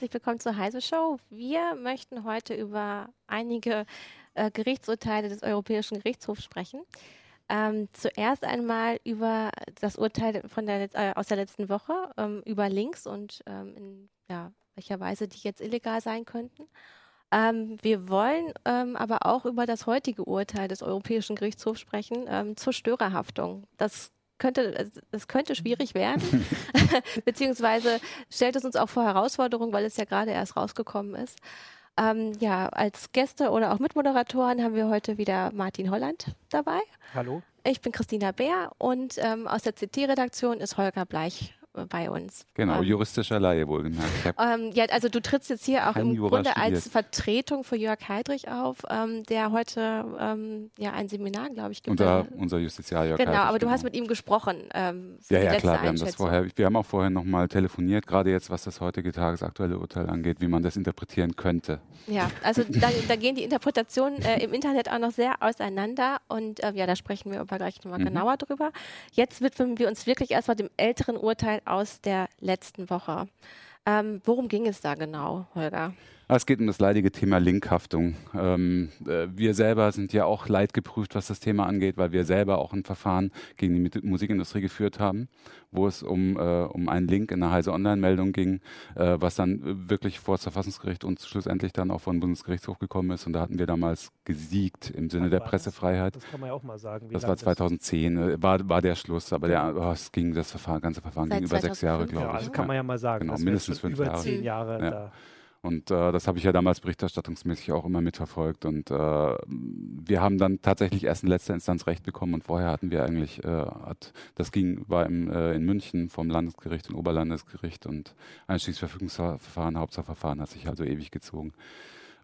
herzlich willkommen zur Heise Show. Wir möchten heute über einige äh, Gerichtsurteile des Europäischen Gerichtshofs sprechen. Ähm, zuerst einmal über das Urteil von der, äh, aus der letzten Woche, ähm, über Links und ähm, in ja, welcher Weise die jetzt illegal sein könnten. Ähm, wir wollen ähm, aber auch über das heutige Urteil des Europäischen Gerichtshofs sprechen ähm, zur Störerhaftung. Das könnte, das könnte schwierig werden, beziehungsweise stellt es uns auch vor Herausforderungen, weil es ja gerade erst rausgekommen ist. Ähm, ja, als Gäste oder auch Mitmoderatoren haben wir heute wieder Martin Holland dabei. Hallo. Ich bin Christina Bär und ähm, aus der CT-Redaktion ist Holger Bleich bei uns. Genau, ähm, juristischer Laie wohlgemerkt. Ähm, ja, also du trittst jetzt hier auch im Grunde studiert. als Vertretung für Jörg Heidrich auf, ähm, der heute ähm, ja ein Seminar, glaube ich, gibt. Unser, unser Justiziar Jörg Genau, Heidrich, aber du genau. hast mit ihm gesprochen. Ähm, ja, ja, klar, wir haben das vorher, wir haben auch vorher nochmal telefoniert, gerade jetzt, was das heutige tagesaktuelle Urteil angeht, wie man das interpretieren könnte. Ja, also da, da gehen die Interpretationen äh, im Internet auch noch sehr auseinander und äh, ja, da sprechen wir aber gleich nochmal mhm. genauer drüber. Jetzt widmen wir uns wirklich erstmal dem älteren Urteil aus der letzten Woche. Ähm, worum ging es da genau, Holger? Ah, es geht um das leidige Thema Linkhaftung. Ähm, äh, wir selber sind ja auch leidgeprüft, was das Thema angeht, weil wir selber auch ein Verfahren gegen die Musikindustrie geführt haben, wo es um, äh, um einen Link in einer Heise Online-Meldung ging, äh, was dann wirklich vor das Verfassungsgericht und schlussendlich dann auch vor den Bundesgerichtshof gekommen ist. Und da hatten wir damals gesiegt im Sinne der Pressefreiheit. Das, das, kann man ja auch mal sagen. das war 2010, äh, war, war der Schluss, aber der, oh, es ging, das Verfahren, ganze Verfahren Seit ging über sechs Jahre, glaube ich. Ja, also kann man ja mal sagen. Genau, mindestens fünf über Jahre. zehn Jahre ja. da und äh, das habe ich ja damals berichterstattungsmäßig auch immer mitverfolgt. Und äh, wir haben dann tatsächlich erst in letzter Instanz Recht bekommen. Und vorher hatten wir eigentlich, äh, hat, das ging, war im, äh, in München vom Landesgericht und Oberlandesgericht und Einstiegsverfügungsverfahren, Hauptsacheverfahren hat sich also ewig gezogen.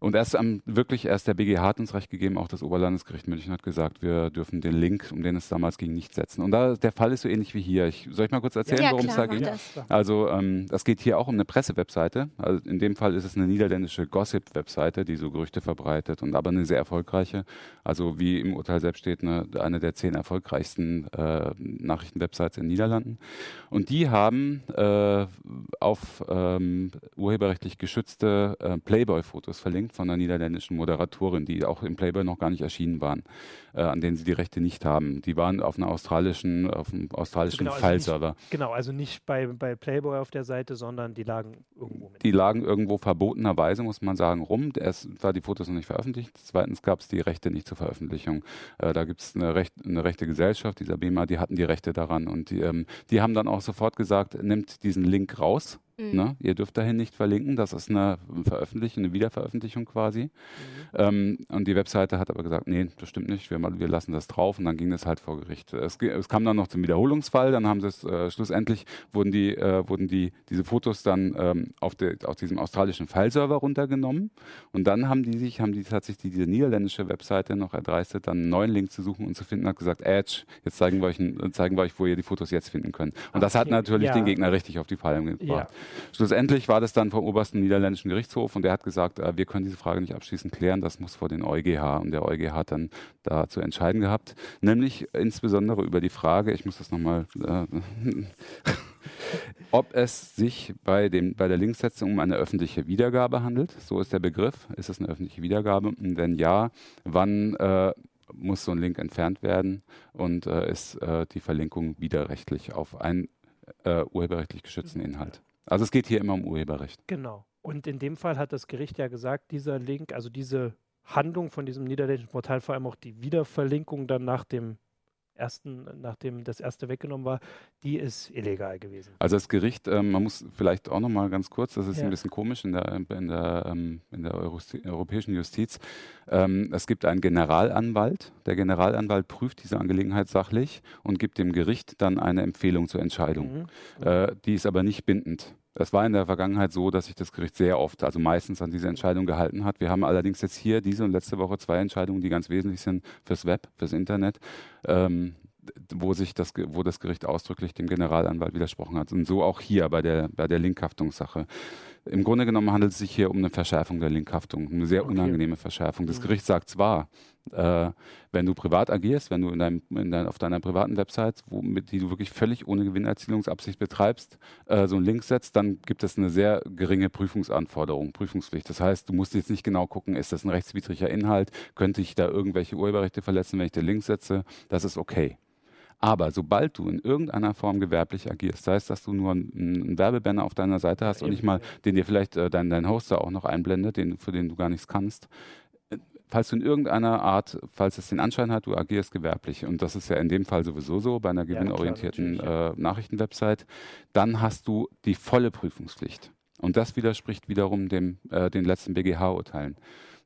Und erst am, wirklich erst der BGH hat uns recht gegeben, auch das Oberlandesgericht München hat gesagt, wir dürfen den Link, um den es damals ging, nicht setzen. Und da der Fall ist so ähnlich wie hier. Ich, soll ich mal kurz erzählen, ja, worum es da geht? Also ähm, das geht hier auch um eine Pressewebseite. Also in dem Fall ist es eine niederländische Gossip-Webseite, die so Gerüchte verbreitet und aber eine sehr erfolgreiche. Also wie im Urteil selbst steht, eine, eine der zehn erfolgreichsten äh, Nachrichtenwebsites in den Niederlanden. Und die haben äh, auf ähm, urheberrechtlich geschützte äh, Playboy-Fotos verlinkt verlinkt von einer niederländischen Moderatorin, die auch im Playboy noch gar nicht erschienen waren, äh, an denen sie die Rechte nicht haben. Die waren auf einer australischen, auf einem australischen genau, File-Server. Also genau, also nicht bei, bei Playboy auf der Seite, sondern die lagen irgendwo. Mit. Die lagen irgendwo verbotenerweise, muss man sagen, rum. Erst war die Fotos noch nicht veröffentlicht. Zweitens gab es die Rechte nicht zur Veröffentlichung. Äh, da gibt es eine, Recht, eine rechte Gesellschaft, dieser BEMA, die hatten die Rechte daran und die, ähm, die haben dann auch sofort gesagt, nimmt diesen Link raus Mhm. Ne? Ihr dürft dahin nicht verlinken, das ist eine Veröffentlichung, eine Wiederveröffentlichung quasi. Mhm. Ähm, und die Webseite hat aber gesagt, nee, das stimmt nicht, wir, wir lassen das drauf und dann ging das halt vor Gericht. Es, es kam dann noch zum Wiederholungsfall, dann haben sie es, äh, schlussendlich wurden die, äh, wurden die, diese Fotos dann ähm, auf, de, auf diesem australischen File-Server runtergenommen und dann haben die sich, haben die tatsächlich diese niederländische Webseite noch erdreistet, dann einen neuen Link zu suchen und zu finden, hat gesagt, Edge, jetzt zeigen wir euch, zeigen wir euch wo ihr die Fotos jetzt finden könnt. Und okay. das hat natürlich ja. den Gegner richtig auf die Palme gebracht. Ja. Schlussendlich war das dann vom obersten niederländischen Gerichtshof und der hat gesagt, äh, wir können diese Frage nicht abschließend klären, das muss vor den EuGH. Und der EuGH hat dann da zu entscheiden gehabt, nämlich insbesondere über die Frage, ich muss das nochmal, äh, ob es sich bei, dem, bei der Linksetzung um eine öffentliche Wiedergabe handelt. So ist der Begriff. Ist es eine öffentliche Wiedergabe? Und wenn ja, wann äh, muss so ein Link entfernt werden und äh, ist äh, die Verlinkung widerrechtlich auf einen äh, urheberrechtlich geschützten Inhalt. Also es geht hier immer um Urheberrecht. Genau. Und in dem Fall hat das Gericht ja gesagt, dieser Link, also diese Handlung von diesem niederländischen Portal, vor allem auch die Wiederverlinkung dann nach dem ersten, nachdem das erste weggenommen war, die ist illegal gewesen. Also das Gericht, ähm, man muss vielleicht auch noch mal ganz kurz, das ist Ja. ein bisschen komisch in der, in der, ähm, in der Euro europäischen Justiz. Ähm, es gibt einen Generalanwalt. Der Generalanwalt prüft diese Angelegenheit sachlich und gibt dem Gericht dann eine Empfehlung zur Entscheidung. Mhm. Äh, die ist aber nicht bindend. Es war in der Vergangenheit so, dass sich das Gericht sehr oft, also meistens an diese Entscheidung gehalten hat. Wir haben allerdings jetzt hier diese und letzte Woche zwei Entscheidungen, die ganz wesentlich sind fürs Web, fürs Internet, ähm, wo sich das, wo das Gericht ausdrücklich dem Generalanwalt widersprochen hat. Und so auch hier bei der, bei der Linkhaftungssache. Im Grunde genommen handelt es sich hier um eine Verschärfung der Linkhaftung, eine sehr Okay. unangenehme Verschärfung. Das Mhm. Gericht sagt zwar, äh, wenn du privat agierst, wenn du in deinem, in dein, auf deiner privaten Website, wo, mit, die du wirklich völlig ohne Gewinnerzielungsabsicht betreibst, äh, so einen Link setzt, dann gibt es eine sehr geringe Prüfungsanforderung, Prüfungspflicht. Das heißt, du musst jetzt nicht genau gucken, ist das ein rechtswidriger Inhalt, könnte ich da irgendwelche Urheberrechte verletzen, wenn ich den Link setze, das ist okay. Aber sobald du in irgendeiner Form gewerblich agierst, sei es, dass du nur einen, Werbebanner auf deiner Seite hast und nicht mal, den dir vielleicht äh, dein, dein Hoster auch noch einblendet, den, für den du gar nichts kannst, äh, falls du in irgendeiner Art, falls es den Anschein hat, du agierst gewerblich, und das ist ja in dem Fall sowieso so bei einer Ja, gewinnorientierten natürlich, äh, Nachrichtenwebsite, dann hast du die volle Prüfungspflicht. Und das widerspricht wiederum dem, äh, den letzten BGH-Urteilen.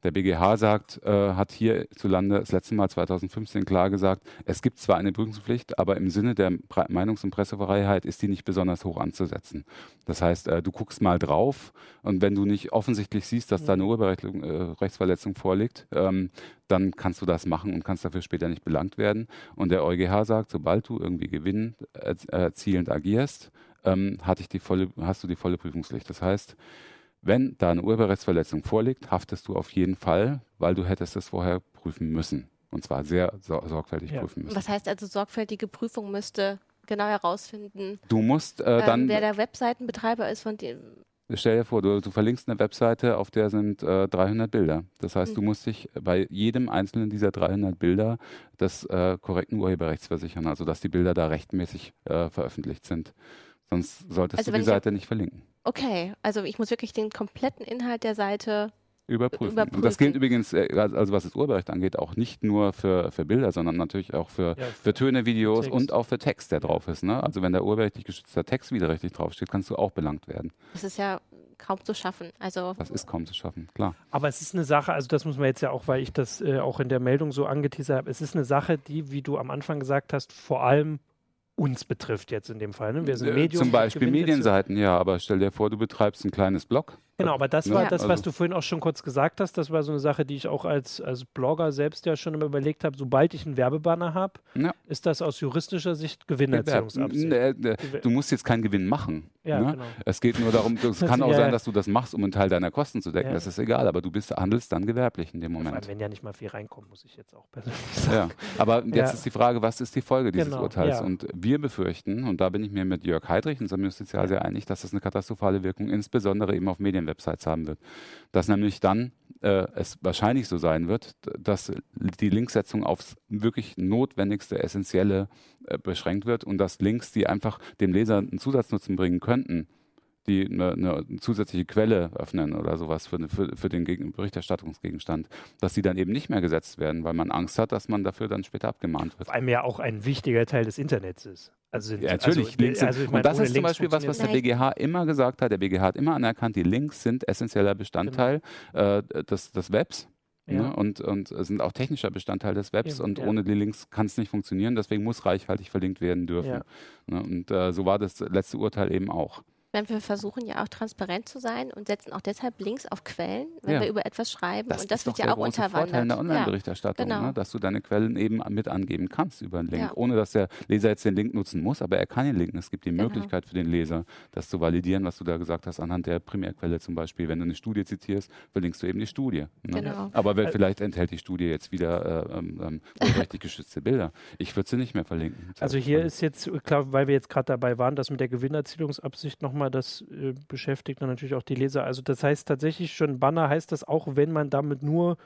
Der BGH sagt, äh, hat hierzulande das letzte Mal 2015 klar gesagt, es gibt zwar eine Prüfungspflicht, aber im Sinne der Meinungs- und Pressefreiheit ist die nicht besonders hoch anzusetzen. Das heißt, äh, du guckst mal drauf und wenn du nicht offensichtlich siehst, dass da eine Urheberrechtsverletzung vorliegt, ähm, dann kannst du das machen und kannst dafür später nicht belangt werden. Und der EuGH sagt, sobald du irgendwie Gewinn erz- erzielend agierst, ähm, hatte ich die volle, hast du die volle Prüfungspflicht. Das heißt, wenn da eine Urheberrechtsverletzung vorliegt, haftest du auf jeden Fall, weil du hättest es vorher prüfen müssen. Und zwar sehr sor sorgfältig Ja. prüfen müssen. Was heißt also, sorgfältige Prüfung müsste genau herausfinden, Du musst äh, ähm, dann, wer der Webseitenbetreiber ist, von dem. stell dir vor, du, du verlinkst eine Webseite, auf der sind äh, 300 Bilder. Das heißt, Mhm. du musst dich bei jedem einzelnen dieser 300 Bilder des äh, korrekten Urheberrechts versichern, also dass die Bilder da rechtmäßig äh, veröffentlicht sind. Sonst solltest Also du die Seite nicht verlinken. Okay, also ich muss wirklich den kompletten Inhalt der Seite. Überprüfen. Überprüfen. Und das gilt übrigens, äh, also was das Urheberrecht angeht, auch nicht nur für, für Bilder, sondern natürlich auch für, Ja, für Töne, Videos Text. und auch für Text, der drauf ist. Ne? Also wenn der urheberrechtlich geschützter Text widerrechtlich draufsteht, kannst du auch belangt werden. Das ist ja kaum zu schaffen. Also Das ist kaum zu schaffen, klar. Aber es ist eine Sache, also das muss man jetzt ja auch, weil ich das äh, auch in der Meldung so angeteasert habe, es ist eine Sache, die, wie du am Anfang gesagt hast, vor allem uns betrifft jetzt in dem Fall. Ne? Wir sind Äh, Medium. Zum Beispiel Medienseiten, ja, aber stell dir vor, du betreibst ein kleines Blog. Genau, aber das Ne? war das, was Also- du vorhin auch schon kurz gesagt hast. Das war so eine Sache, die ich auch als, als Blogger selbst ja schon immer überlegt habe. Sobald ich einen Werbebanner habe, Ja. ist das aus juristischer Sicht Gewinnerziehungsabsicht. Nee, nee, Du musst jetzt keinen Gewinn machen. Ja, ne? genau. Es geht nur darum, es kann auch Ja, sein, ja. dass du das machst, um einen Teil deiner Kosten zu decken. Ja. Das ist egal, aber du bist, handelst dann gewerblich in dem allem, Moment. wenn ja nicht mal viel reinkommt, muss ich jetzt auch persönlich sagen. Ja, aber jetzt Ja. ist die Frage, was ist die Folge dieses Genau, Urteils? ja. Und wir befürchten, und da bin ich mir mit Jörg Heidrich, unserem Justizial, sehr einig, dass das eine katastrophale Wirkung insbesondere eben auf Medienwebsites haben wird. Dass nämlich dann äh, es wahrscheinlich so sein wird, dass die Linksetzung aufs wirklich notwendigste, essentielle äh, beschränkt wird und dass Links, die einfach dem Leser einen Zusatznutzen bringen könnten, die eine, eine zusätzliche Quelle öffnen oder sowas für, für, für den Gegen Berichterstattungsgegenstand, dass die dann eben nicht mehr gesetzt werden, weil man Angst hat, dass man dafür dann später abgemahnt wird. Vor allem ja auch ein wichtiger Teil des Internets ist. Also, Ja, natürlich. Also, Links sind, also ich meine, und das ist zum Beispiel was, was der BGH immer gesagt hat. Der BGH hat immer anerkannt, die Links sind essentieller Bestandteil äh, des, des Webs. Ja. Ne? Und, und sind auch technischer Bestandteil des Webs Eben, und ja. ohne die Links kann es nicht funktionieren, deswegen muss reichhaltig verlinkt werden dürfen. Ja. Ne? Und äh, so war das letzte Urteil eben auch. Wenn wir versuchen ja auch transparent zu sein und setzen auch deshalb Links auf Quellen, wenn Ja. wir über etwas schreiben. und das ist wird doch ja der auch große Vorteil in der unterwandert. Ja. Online-Berichterstattung, genau. ne? dass du deine Quellen eben mit angeben kannst über einen Link, Ja. ohne dass der Leser jetzt den Link nutzen muss, aber er kann den linken. Es gibt die Genau. Möglichkeit für den Leser, das zu validieren, was du da gesagt hast, anhand der Primärquelle zum Beispiel. Wenn du eine Studie zitierst, verlinkst du eben die Studie. Ne? Genau. Aber Also- vielleicht enthält die Studie jetzt wieder äh, ähm, ähm, urheberrechtlich geschützte Bilder. Ich würde sie nicht mehr verlinken. Also hier ist jetzt, klar, weil wir jetzt gerade dabei waren, dass mit der Gewinnerzielungsabsicht nochmal das äh, beschäftigt dann natürlich auch die Leser. Also das heißt tatsächlich schon, Banner heißt das auch, wenn man damit nur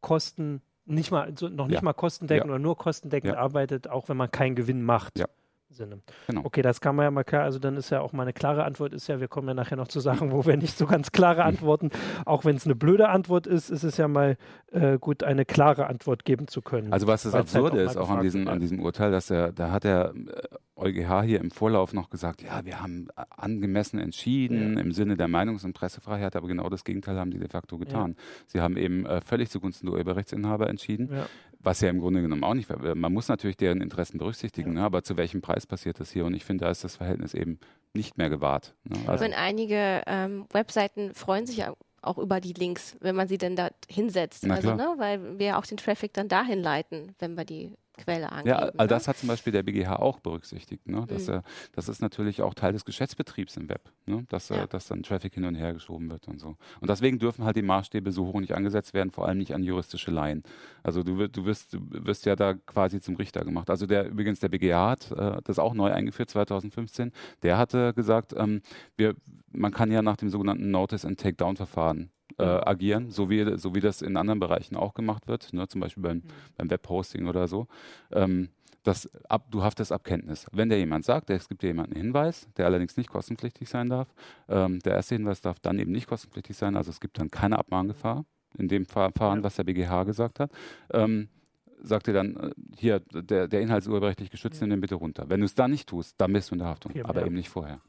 Kosten, nicht mal, so, noch nicht Ja. mal kostendeckend Ja. oder nur kostendeckend Ja. arbeitet, auch wenn man keinen Gewinn macht. Ja. Sinne. Genau. Okay, das kann man ja mal klar, also dann ist ja auch mal eine klare Antwort, ist ja, wir kommen ja nachher noch zu Sachen, wo wir nicht so ganz klare Antworten, auch wenn es eine blöde Antwort ist, ist es ja mal äh, gut, eine klare Antwort geben zu können. Also was das halt Absurde halt ist, auch an diesem, an diesem Urteil, dass er, da hat der äh, EuGH hier im Vorlauf noch gesagt, ja, wir haben angemessen entschieden ja. im Sinne der Meinungs- und Pressefreiheit, aber genau das Gegenteil haben die de facto getan. Ja. Sie haben eben äh, völlig zugunsten der Urheberrechtsinhaber entschieden. Ja was ja im Grunde genommen auch nicht, man muss natürlich deren Interessen berücksichtigen, ja. ne, aber zu welchem Preis passiert das hier? Und ich finde, da ist das Verhältnis eben nicht mehr gewahrt. Ne? Also und einige ähm, Webseiten freuen sich auch über die Links, wenn man sie denn da hinsetzt. also, ne, weil wir auch den Traffic dann dahin leiten, wenn wir die Quelle angeben. Ja, all das ne? hat zum Beispiel der BGH auch berücksichtigt. Ne? Dass, mhm. äh, das ist natürlich auch Teil des Geschäftsbetriebs im Web, ne? dass, äh, ja. äh, dass dann Traffic hin und her geschoben wird und so. Und deswegen dürfen halt die Maßstäbe so hoch nicht angesetzt werden, vor allem nicht an juristische Laien. Also du, du, wirst, du wirst ja da quasi zum Richter gemacht. Also der übrigens der BGH hat äh, das auch neu eingeführt 2015. Der hatte gesagt, ähm, wir, man kann ja nach dem sogenannten Notice and Takedown-Verfahren äh, agieren, so wie, so wie das in anderen Bereichen auch gemacht wird, ne, zum Beispiel beim, mhm. beim Webhosting oder so. Ähm, das ab, du haftest ab Kenntnis. Wenn dir jemand sagt, es gibt dir jemanden einen Hinweis, der allerdings nicht kostenpflichtig sein darf, ähm, der erste Hinweis darf dann eben nicht kostenpflichtig sein, also es gibt dann keine Abmahngefahr in dem Verfahren, was der BGH gesagt hat. Ähm, sagt dir dann, äh, hier, der, der Inhalt ist urheberrechtlich geschützt, nimm den bitte runter. Wenn du es dann nicht tust, dann bist du in der Haftung, okay, aber ja. eben nicht vorher.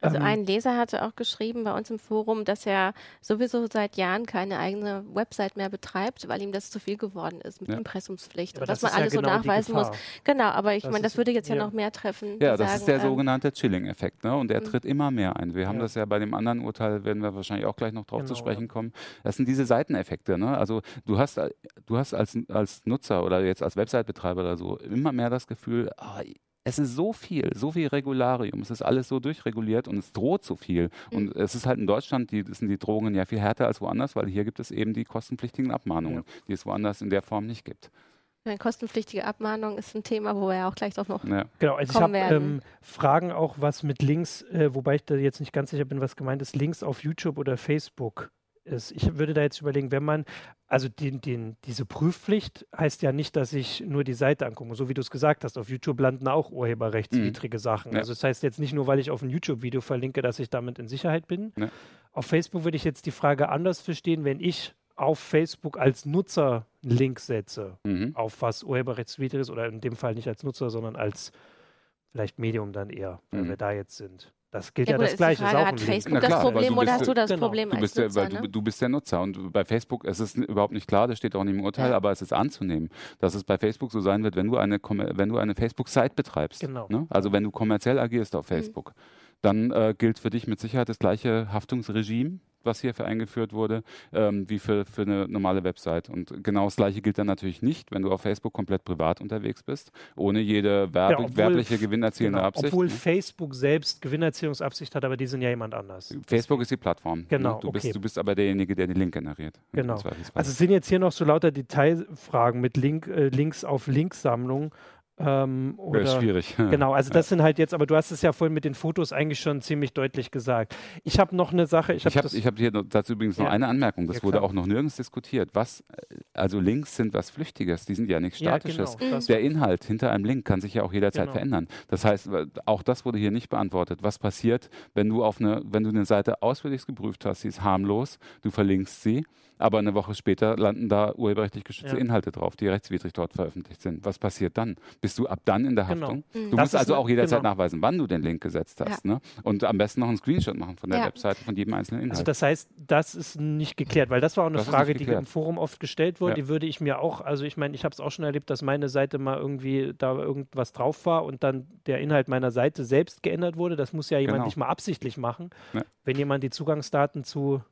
Also ähm, ein Leser hatte auch geschrieben bei uns im Forum, dass er sowieso seit Jahren keine eigene Website mehr betreibt, weil ihm das zu viel geworden ist mit ja. Impressumspflicht und dass man alles ja genau so nachweisen muss. Genau, aber ich meine, das würde jetzt ja noch mehr treffen. Ja, das sagen, ist der ähm, sogenannte Chilling-Effekt, ne? Und der mhm. tritt immer mehr ein. Wir haben das ja bei dem anderen Urteil, werden wir wahrscheinlich auch gleich noch drauf genau, zu sprechen kommen. Das sind diese Seiteneffekte, ne? Also du hast, du hast als, als Nutzer oder jetzt als Website-Betreiber oder so immer mehr das Gefühl, ah, es ist so viel, so viel Regularium, es ist alles so durchreguliert und es droht so viel. Mhm. Und es ist halt in Deutschland, die, sind die Drohungen ja viel härter als woanders, weil hier gibt es eben die kostenpflichtigen Abmahnungen, ja. die es woanders in der Form nicht gibt. Eine kostenpflichtige Abmahnung ist ein Thema, wo wir auch gleich doch noch. Ja. Genau, also ich habe ähm, Fragen auch, was mit Links, äh, wobei ich da jetzt nicht ganz sicher bin, was gemeint ist, Links auf YouTube oder Facebook ist. Ich würde da jetzt überlegen, wenn man, also den, den, diese Prüfpflicht heißt ja nicht, dass ich nur die Seite angucke. So wie du es gesagt hast, auf YouTube landen auch urheberrechtswidrige mhm. Sachen. Ja. Also das heißt jetzt nicht nur, weil ich auf ein YouTube-Video verlinke, dass ich damit in Sicherheit bin. Ja. Auf Facebook würde ich jetzt die Frage anders verstehen, wenn ich auf Facebook als Nutzer einen Link setze, mhm. auf was urheberrechtswidrig ist, oder in dem Fall nicht als Nutzer, sondern als vielleicht Medium dann eher, weil mhm. wir da jetzt sind. Das gilt ja, ja das Gleiche. Frage, hat Facebook klar, das Problem oder hast du das genau. Problem du bist als Nutzer? Der, ne? du, du, bist der Nutzer und bei Facebook, es ist überhaupt nicht klar, das steht auch nicht im Urteil, ja. aber es ist anzunehmen, dass es bei Facebook so sein wird, wenn du eine, wenn du eine Facebook-Site betreibst. Genau. Ne? Also wenn du kommerziell agierst auf mhm. Facebook, mhm. dann äh, gilt für dich mit Sicherheit das gleiche Haftungsregime was hierfür eingeführt wurde, ähm, wie für, für eine normale Website. Und genau das Gleiche gilt dann natürlich nicht, wenn du auf Facebook komplett privat unterwegs bist, ohne jede ja, obwohl, werbliche gewinnerzielende genau, Absicht. Obwohl ne? Facebook selbst Gewinnerziehungsabsicht hat, aber die sind ja jemand anders. Facebook ist die Plattform. Ne? Genau. Ne? Du, okay. bist, du bist aber derjenige, der die Link generiert. Genau. Also es sind jetzt hier noch so lauter Detailfragen mit Link, äh, Links auf Linksammlung. Ähm, oder, ja, schwierig. Genau, also das sind halt jetzt, aber du hast es ja vorhin mit den Fotos eigentlich schon ziemlich deutlich gesagt. Ich habe noch eine Sache. Ich habe hab, hab hier dazu übrigens noch eine Anmerkung. Das ja, wurde auch noch nirgends diskutiert. Was, also Links sind was Flüchtiges, die sind ja nichts Statisches. Ja, genau. Der Inhalt hinter einem Link kann sich ja auch jederzeit genau. verändern. Das heißt, auch das wurde hier nicht beantwortet. Was passiert, wenn du auf eine, wenn du eine Seite ausführlich geprüft hast, sie ist harmlos, du verlinkst sie aber eine Woche später landen da urheberrechtlich geschützte ja. Inhalte drauf, die rechtswidrig dort veröffentlicht sind. Was passiert dann? Bist du ab dann in der genau. Haftung? Genau. Du das musst also auch jederzeit genau. nachweisen, wann du den Link gesetzt hast. Ja. Ne? Und am besten noch einen Screenshot machen von der ja. Webseite, von jedem einzelnen Inhalt. Also das heißt, das ist nicht geklärt, weil das war auch eine das Frage, die im Forum oft gestellt wurde. Die würde ich mir auch, also ich meine, ich habe es auch schon erlebt, dass meine Seite mal irgendwie da irgendwas drauf war und dann der Inhalt meiner Seite selbst geändert wurde. Das muss ja jemand genau. nicht mal absichtlich machen. Wenn jemand die Zugangsdaten zu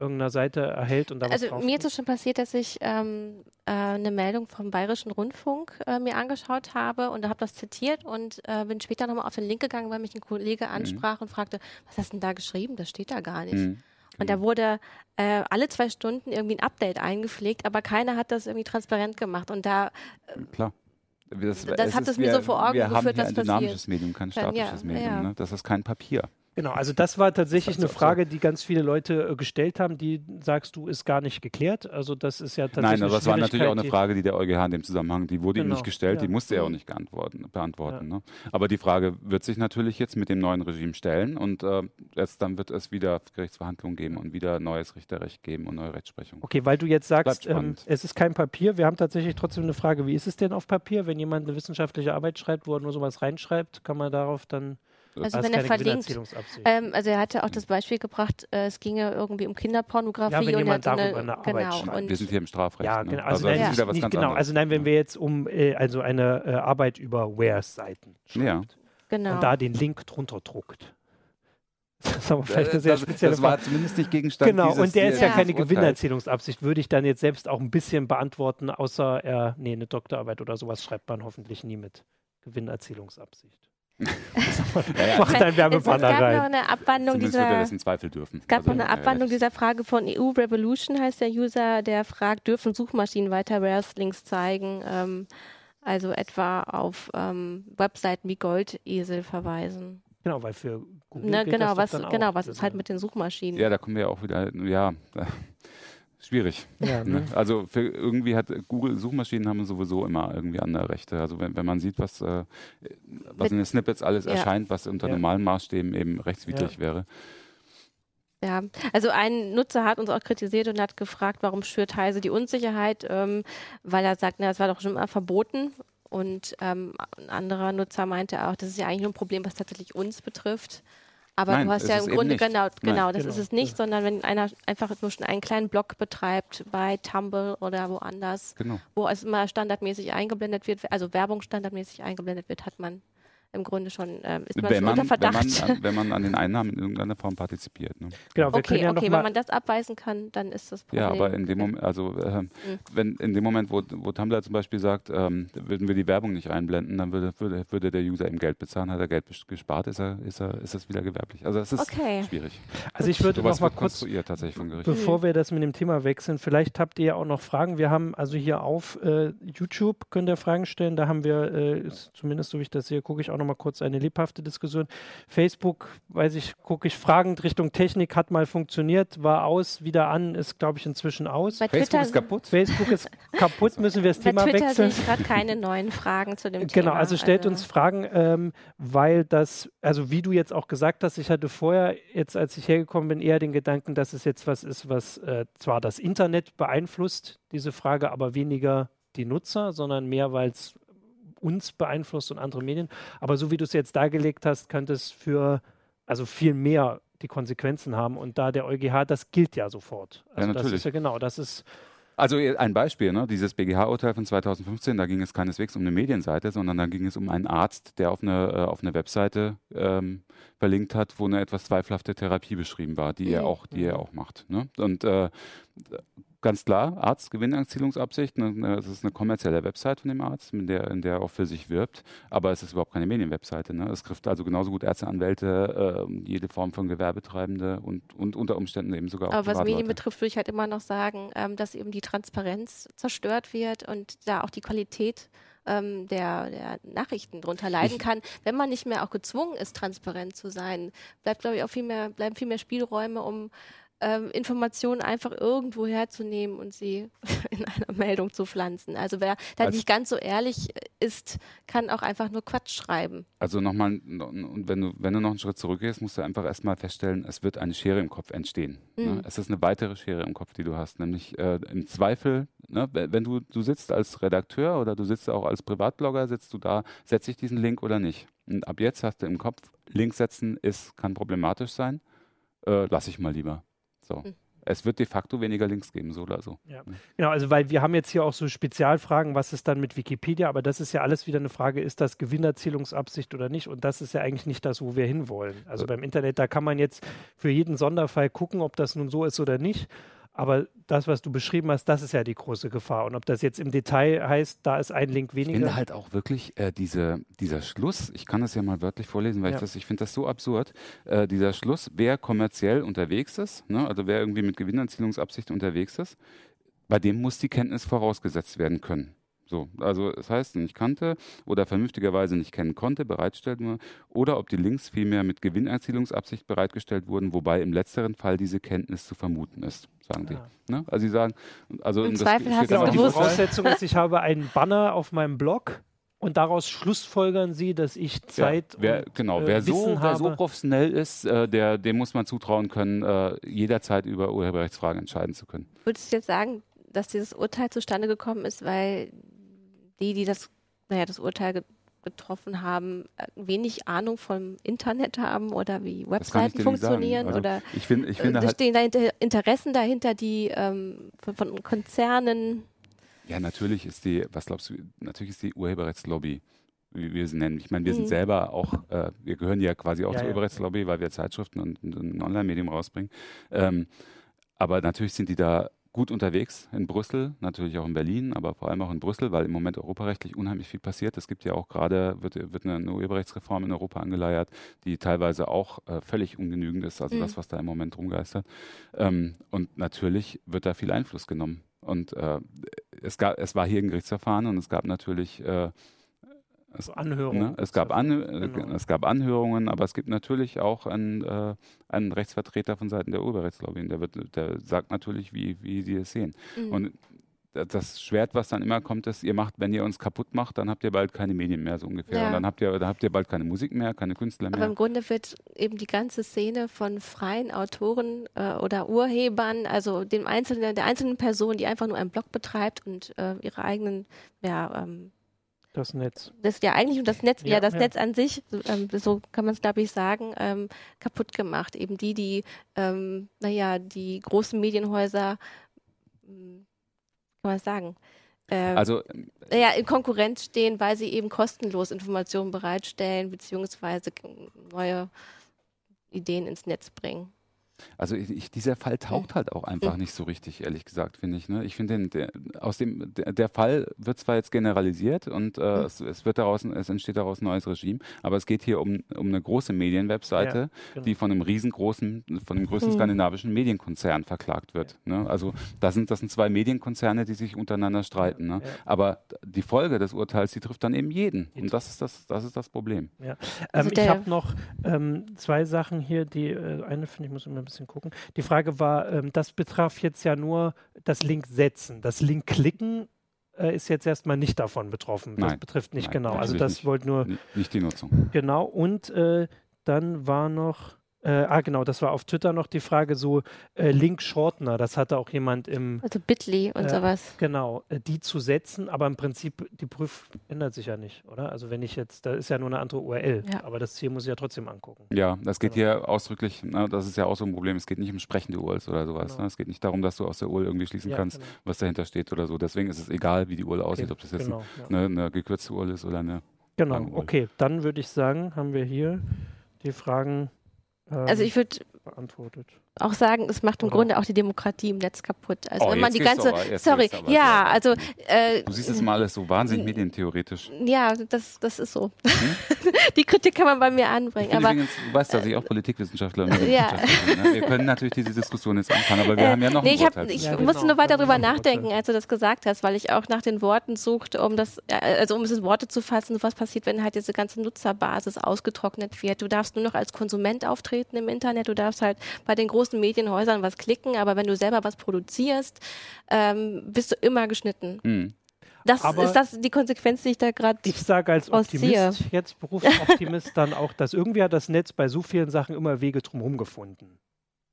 irgendeiner Seite erhält und da Also mir ist es schon passiert, dass ich ähm, äh, eine Meldung vom Bayerischen Rundfunk äh, mir angeschaut habe und habe das zitiert und äh, bin später nochmal auf den Link gegangen, weil mich ein Kollege mhm. ansprach mhm. und fragte, was hast du denn da geschrieben? Das steht da gar nicht. Mhm. Und da mhm. wurde äh, alle zwei Stunden irgendwie ein Update eingepflegt, aber keiner hat das irgendwie transparent gemacht. Und da äh, Klar. Das, das hat es mir so vor Augen wir geführt, haben hier ein dynamisches passiert. Medium, kein statisches ja, Medium. Ja. Ne? Das ist kein Papier. Genau, also das war tatsächlich Das eine Frage, die ganz viele Leute äh, gestellt haben, die sagst du, ist gar nicht geklärt. Also das ist ja tatsächlich Nein, aber es war natürlich auch eine Frage, die der EuGH in dem Zusammenhang, die wurde ihm Genau, nicht gestellt, die ja. musste er auch Mhm. nicht beantworten. Ne? Aber die Frage wird sich natürlich jetzt mit dem neuen Regime stellen und äh, erst dann wird es wieder Gerichtsverhandlungen geben und wieder neues Richterrecht geben und neue Rechtsprechung. Die, okay, weil du jetzt sagst, ähm, es ist kein Papier. Wir haben tatsächlich trotzdem eine Frage, wie ist es denn auf Papier, wenn jemand eine wissenschaftliche Arbeit schreibt, wo er nur sowas reinschreibt, kann man darauf dann Also das wenn er verlinkt, ähm, also er hatte auch das Beispiel gebracht, äh, es ginge irgendwie um Kinderpornografie Ja, wenn und jemand hat so darüber eine Arbeit genau, schreibt. und Wir sind hier im Strafrecht. ja, ne? genau. Also, Also, das was nicht genau. Also nein, wenn Ja. wir jetzt um äh, also eine äh, Arbeit über Wares-Seiten Ja. schreibt genau. und da den Link drunter druckt. Das ist aber vielleicht Äh, eine sehr das, spezielle das Frage. war zumindest nicht Gegenstand Genau, und der ist ja, Ja. keine. Gewinnerzielungsabsicht, würde ich dann jetzt selbst auch ein bisschen beantworten, außer er, nee, eine Doktorarbeit oder sowas schreibt man hoffentlich nie mit Gewinnerzielungsabsicht. Ja, ja, Macht ein es, gab noch rein. eine Abwandlung er dieser das in Zweifel dürfen. Es gab Also, noch eine Abwandlung ja. dieser Frage von EU Revolution, heißt der User, der fragt, dürfen Suchmaschinen weiter Rares-Links zeigen, ähm, also etwa auf ähm, Webseiten wie Goldesel verweisen. Genau, weil für Google Ne, gilt genau, das was, genau, was ist halt mit den Suchmaschinen? Ja, da kommen wir ja auch wieder, ja, da, schwierig. Ja, Ne? ne? Also für irgendwie hat Google Suchmaschinen haben sowieso immer irgendwie andere Rechte. Also wenn, wenn man sieht, was, äh, was in den Snippets alles Ja. erscheint, was unter Ja. normalen Maßstäben eben rechtswidrig wäre. Ja, also ein Nutzer hat uns auch kritisiert und hat gefragt, warum schürt Heise die Unsicherheit, ähm, weil er sagt, na, das war doch schon immer verboten. Und ähm, ein anderer Nutzer meinte auch, das ist ja eigentlich nur ein Problem, was tatsächlich uns betrifft. Aber Nein, du hast ja im Grunde genau, Nein. genau, das Genau. ist es nicht, sondern wenn einer einfach nur schon einen kleinen Blog betreibt bei Tumblr oder woanders, Genau. wo es immer standardmäßig eingeblendet wird, also Werbung standardmäßig eingeblendet wird, hat man im Grunde schon, ähm, ist man Wenn schon man, unter wenn, Verdacht. man an, wenn man an den Einnahmen in irgendeiner Form partizipiert. Ne? Genau, wir können okay, ja okay, noch wenn man das abweisen kann, dann ist das Problem. Ja, aber in dem Moment, also äh, wenn in dem Moment, wo, wo Tumblr zum Beispiel sagt, ähm, würden wir die Werbung nicht einblenden, dann würde, würde, würde der User ihm Geld bezahlen, hat er Geld gespart, ist er, ist er, ist das wieder gewerblich. Also es ist Okay. schwierig. also ich würde noch mal kurz tatsächlich vom Gericht. Bevor wir das mit dem Thema wechseln, vielleicht habt ihr ja auch noch Fragen. Wir haben also hier auf äh, YouTube, könnt ihr Fragen stellen. Da haben wir, äh, ist, zumindest so wie ich das sehe, gucke ich auch noch mal kurz eine lebhafte Diskussion. Facebook, weiß ich, gucke ich fragend Richtung Technik, hat mal funktioniert, war aus, wieder an, ist glaube ich inzwischen aus. Bei Facebook Twitter, ist kaputt. Facebook ist kaputt, müssen wir das bei Thema Twitter sehe wechseln. ich gerade keine neuen Fragen zu dem Thema. Genau, also stellt uns Fragen, ähm, weil das, also wie du jetzt auch gesagt hast, ich hatte vorher, jetzt als ich hergekommen bin, eher den Gedanken, dass es jetzt was ist, was äh, zwar das Internet beeinflusst, diese Frage, aber weniger die Nutzer, sondern mehr, weil es uns beeinflusst und andere Medien. Aber so wie du es jetzt dargelegt hast, könnte es für also viel mehr die Konsequenzen haben. Und da der EuGH, das gilt ja sofort. Also das natürlich. ist ja genau, das ist Also äh, ein Beispiel, ne? dieses BGH-Urteil von 2015, da ging es keineswegs um eine Medienseite, sondern da ging es um einen Arzt, der auf eine, äh, auf eine Webseite ähm, verlinkt hat, wo eine etwas zweifelhafte Therapie beschrieben war, die er Mhm. auch, die er auch macht. Ne? Und äh, ganz klar, Arzt, Gewinnerzielungsabsicht, ne, ne, es ist eine kommerzielle Website von dem Arzt, in der, in der er auch für sich wirbt, aber es ist überhaupt keine Medienwebseite. Ne? Es trifft also genauso gut Ärzte, Anwälte, äh, jede Form von Gewerbetreibende und, und unter Umständen eben sogar auch Aber was. Medien betrifft, würde ich halt immer noch sagen, ähm, dass eben die Transparenz zerstört wird und da auch die Qualität ähm, der, der Nachrichten drunter leiden Ich- kann. Wenn man nicht mehr auch gezwungen ist, transparent zu sein, bleibt, glaube ich, auch viel mehr, bleiben viel mehr Spielräume, um ähm, Informationen einfach irgendwo herzunehmen und sie in einer Meldung zu pflanzen. Also wer da Also- nicht ganz so ehrlich ist, kann auch einfach nur Quatsch schreiben. Also nochmal, und wenn du, wenn du noch einen Schritt zurückgehst, musst du einfach erstmal feststellen, es wird eine Schere im Kopf entstehen. Mhm. Ne? Es ist eine weitere Schere im Kopf, die du hast. Nämlich äh, im Zweifel, ne, wenn du, du sitzt als Redakteur oder du sitzt auch als Privatblogger, sitzt du da, setze ich diesen Link oder nicht? Und ab jetzt hast du im Kopf, Link setzen ist, kann problematisch sein, äh, lass ich mal lieber. So. Mhm. Es wird de facto weniger Links geben, so oder so. Genau, also weil wir haben jetzt hier auch so Spezialfragen, was ist dann mit Wikipedia, aber das ist ja alles wieder eine Frage, ist das Gewinnerzielungsabsicht oder nicht? Und das ist ja eigentlich nicht das, wo wir hinwollen. Also beim Internet, da kann man jetzt für jeden Sonderfall gucken, ob das nun so ist oder nicht. Aber das, was du beschrieben hast, das ist ja die große Gefahr. Und ob das jetzt im Detail heißt, da ist ein Link Ich finde weniger. halt auch wirklich äh, diese, dieser Schluss, ich kann das ja mal wörtlich vorlesen, weil Ja. ich das, ich finde das so absurd, äh, dieser Schluss, wer kommerziell unterwegs ist, ne, also wer irgendwie mit Gewinnerzielungsabsicht unterwegs ist, bei dem muss die Kenntnis vorausgesetzt werden können. So, also das heißt, nicht kannte oder vernünftigerweise nicht kennen konnte, bereitstellt nur, oder ob die Links vielmehr mit Gewinnerzielungsabsicht bereitgestellt wurden, wobei im letzteren Fall diese Kenntnis zu vermuten ist, sagen ja. die. Ne? Also sie sagen, also im Zweifel hast genau, die Voraussetzung ist, ich habe einen Banner auf meinem Blog und daraus schlussfolgern Sie, dass ich Zeit ja, wer, und, genau, wer, äh, so, wer so professionell ist, äh, der, dem muss man zutrauen können, äh, jederzeit über Urheberrechtsfragen entscheiden zu können. Würdest du jetzt sagen, dass dieses Urteil zustande gekommen ist, weil die, die das, naja, das Urteil ge getroffen haben, äh, wenig Ahnung vom Internet haben oder wie Webseiten funktionieren also oder ich find, ich finde äh, halt stehen da Interessen dahinter, die ähm, von, von Konzernen ja, natürlich ist die, was glaubst du, natürlich ist die Urheberrechtslobby, wie wir sie nennen. Ich meine, wir mhm. sind selber auch, äh, wir gehören ja quasi auch ja, zur ja. Urheberrechtslobby, weil wir Zeitschriften und, und ein Online-Medium rausbringen. Ähm, aber natürlich sind die da gut unterwegs in Brüssel, natürlich auch in Berlin, aber vor allem auch in Brüssel, weil im Moment europarechtlich unheimlich viel passiert. Es gibt ja auch gerade, wird, wird eine, eine Urheberrechtsreform in Europa angeleiert, die teilweise auch äh, völlig ungenügend ist, also mhm. das, was da im Moment rumgeistert. Ähm, und natürlich wird da viel Einfluss genommen. Und äh, es, gab, es war hier ein Gerichtsverfahren und es gab natürlich äh, es, Anhörungen. Ne, es, gab An, äh, genau. es gab Anhörungen, aber es gibt natürlich auch einen, äh, einen Rechtsvertreter von Seiten der Urheberrechtslobby. Der, wird, der sagt natürlich, wie, wie sie es sehen. Mhm. Und das Schwert, was dann immer kommt, ist, ihr macht, wenn ihr uns kaputt macht, dann habt ihr bald keine Medien mehr, so ungefähr. Ja. Und dann habt ihr, dann habt ihr bald keine Musik mehr, keine Künstler mehr. Aber im Grunde wird eben die ganze Szene von freien Autoren äh, oder Urhebern, also dem einzelnen, der einzelnen Person, die einfach nur einen Blog betreibt und äh, ihre eigenen, ja, ähm, das Netz. Das ja eigentlich und das Netz, ja, ja das ja. Netz an sich, so, ähm, so kann man es glaube ich sagen, ähm, kaputt gemacht. Eben die, die, ähm, naja, die großen Medienhäuser hm, kann man sagen? Äh, also ja, in Konkurrenz stehen, weil sie eben kostenlos Informationen bereitstellen, beziehungsweise neue Ideen ins Netz bringen. Also ich, dieser Fall taucht halt auch einfach nicht so richtig, ehrlich gesagt, finde ich. Ne? Ich finde, der, aus dem der, der, Fall wird zwar jetzt generalisiert und äh, es, es, wird daraus, es entsteht daraus ein neues Regime, aber es geht hier um, um eine große Medienwebseite, ja, genau. die von einem riesengroßen, von dem größten mhm. skandinavischen Medienkonzern verklagt wird. Ja. Ne? Also das sind, das sind zwei Medienkonzerne, die sich untereinander streiten. Ne? Ja, aber die Folge des Urteils, die trifft dann eben jeden. Und das ist das, das, ist das Problem. Ähm, also ich habe noch ähm, zwei Sachen hier, die äh, eine finde ich muss immer bisschen gucken. Die Frage war, ähm, das betraf jetzt ja nur das Link setzen. Das Link klicken äh, ist jetzt erstmal nicht davon betroffen. Das Nein. betrifft nicht Nein, genau. Also das wollte nur. Nicht die Nutzung. Genau. Und äh, dann war noch äh, ah, genau, das war auf Twitter noch die Frage, so äh, Link-Shortener, das hatte auch jemand im. Also Bitly und äh, sowas. Genau, äh, die zu setzen, aber im Prinzip, die Prüf ändert sich ja nicht, oder? Also, wenn ich jetzt, da ist ja nur eine andere URL, ja. aber das Ziel muss ich ja trotzdem angucken. Ja, das geht genau. hier ausdrücklich, na, das ist ja auch so ein Problem, es geht nicht um sprechende URLs oder sowas. Genau. Ne? Es geht nicht darum, dass du aus der URL irgendwie schließen ja, kannst, genau. was dahinter steht oder so. Deswegen ist es egal, wie die URL okay. aussieht, ob das jetzt genau, ein, ja. eine, eine gekürzte URL ist oder eine. Genau, okay, dann würde ich sagen, haben wir hier die Fragen also ich würde auch sagen, es macht im Oder? Grunde auch die Demokratie im Netz kaputt. Also oh, wenn man die ganze, sorry, ja, also äh, du siehst es mal alles so wahnsinnig medientheoretisch. Ja, das, das ist so. Hm? die Kritik kann man bei mir anbringen. Aber, übrigens, du weißt, dass ich auch Politikwissenschaftler und ja. bin. Ne? Wir können natürlich diese Diskussion jetzt anfangen, aber wir äh, haben ja noch nee, ich, hab, ich ja, musste genau, nur weiter darüber nachdenken, als du das gesagt hast, weil ich auch nach den Worten suchte, um das, äh, also um es in Worte zu fassen, was passiert, wenn halt diese ganze Nutzerbasis ausgetrocknet wird. Du darfst nur noch als Konsument auftreten im Internet, du darfst halt bei den großen Medienhäusern was klicken, aber wenn du selber was produzierst, ähm, bist du immer geschnitten. Mhm. Das aber ist das die Konsequenz, die ich da gerade Ich sage als Optimist, ausziehe. jetzt Berufsoptimist, dann auch, dass irgendwie hat das Netz bei so vielen Sachen immer Wege drumherum gefunden.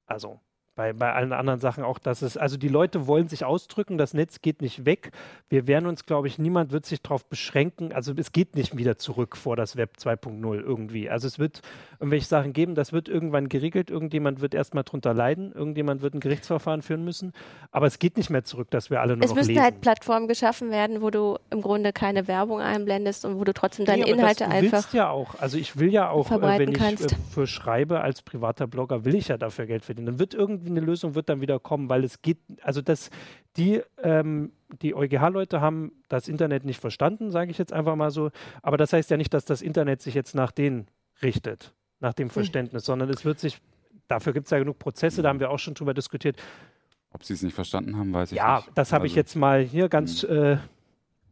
Also bei, bei allen anderen Sachen auch, dass es, also die Leute wollen sich ausdrücken, das Netz geht nicht weg. Wir werden uns, glaube ich, niemand wird sich darauf beschränken, also es geht nicht wieder zurück vor das Web 2.0 irgendwie. Also es wird irgendwelche Sachen geben, das wird irgendwann geregelt, irgendjemand wird erstmal drunter leiden, irgendjemand wird ein Gerichtsverfahren führen müssen, aber es geht nicht mehr zurück, dass wir alle nur es noch lesen. Es müssen halt Plattformen geschaffen werden, wo du im Grunde keine Werbung einblendest und wo du trotzdem deine nee, Inhalte das, du einfach willst ja auch, also ich will ja auch, äh, wenn ich äh, für schreibe als privater Blogger, will ich ja dafür Geld verdienen. Dann wird irgendwie irgendwie eine Lösung wird dann wieder kommen, weil es geht, also das, die, ähm, die EuGH-Leute haben das Internet nicht verstanden, sage ich jetzt einfach mal so. Aber das heißt ja nicht, dass das Internet sich jetzt nach denen richtet, nach dem hm. Verständnis, mhm. sondern es wird sich, dafür gibt es ja genug Prozesse, da haben wir auch schon drüber diskutiert. Ob sie es nicht verstanden haben, weiß ich ja, nicht. Ja, das habe also, ich jetzt mal hier ganz. Mhm. Äh,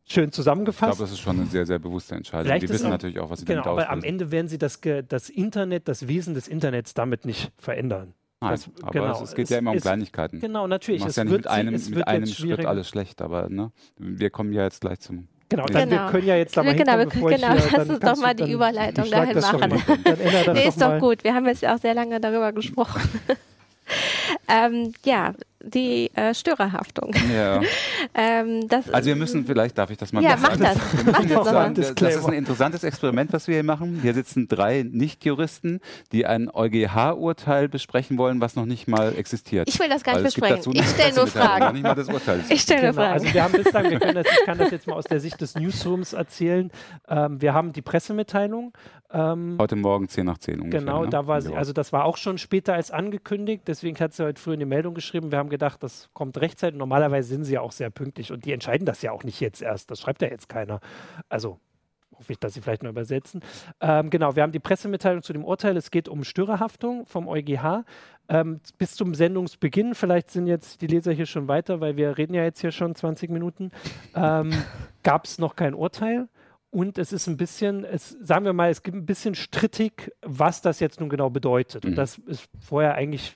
schön zusammengefasst. Ich glaube, das ist schon eine sehr, sehr bewusste Entscheidung. Vielleicht Die wissen auch- natürlich auch, was sie Genau, damit aber am auslösen. Ende werden sie das, das Internet, das Wesen des Internets damit nicht verändern. Nein, das- aber genau, es, es geht es ja immer um ist- Kleinigkeiten. Genau, Du natürlich. machst Es ja nicht wird mit einem, es mit einem Schritt alles schlecht, aber ne, wir kommen ja jetzt gleich zum. Genau, dann, wir Genau. können ja jetzt da mal Genau, hinkommen, wir ich genau, hier, lass dann uns doch mal die Überleitung dahin das machen. mal. Das Nee, ist doch mal. gut. Wir haben jetzt ja auch sehr lange darüber gesprochen. ähm, ja, die äh, Störerhaftung. Ja. Ähm, das, Also wir müssen, vielleicht darf ich das mal Ja, kurz mach sagen. das. Mach das sagen, mal. das ist ein interessantes Experiment, was wir hier machen. Hier sitzen drei Nichtjuristen, die ein EuGH-Urteil besprechen wollen, was noch nicht mal existiert. Ich will das gar nicht es gibt besprechen. Ich stelle nur Fragen. Noch nicht mal das Urteil. ist Ich stelle nur Genau, Fragen. also wir haben bislang, wir können das, ich kann das jetzt mal aus der Sicht des Newsrooms erzählen. Ähm, wir haben die Pressemitteilung. Ähm, Heute Morgen 10 nach 10 ungefähr. Genau, ne? da war sie, also das war auch schon später als angekündigt, deswegen hat sie heute früh in die Meldung geschrieben. Wir haben gedacht, das kommt rechtzeitig. Normalerweise sind sie ja auch sehr pünktlich und die entscheiden das ja auch nicht jetzt erst. Das schreibt ja jetzt keiner. Also hoffe ich, dass sie vielleicht nur übersetzen. Ähm, genau, wir haben die Pressemitteilung zu dem Urteil. Es geht um Störerhaftung vom EuGH. Ähm, bis zum Sendungsbeginn, vielleicht sind jetzt die Leser hier schon weiter, weil wir reden ja jetzt hier schon 20 Minuten, ähm, gab es noch kein Urteil. Und es ist ein bisschen, es, sagen wir mal, es gibt ein bisschen strittig, was das jetzt nun genau bedeutet. Und Mhm. das ist vorher eigentlich,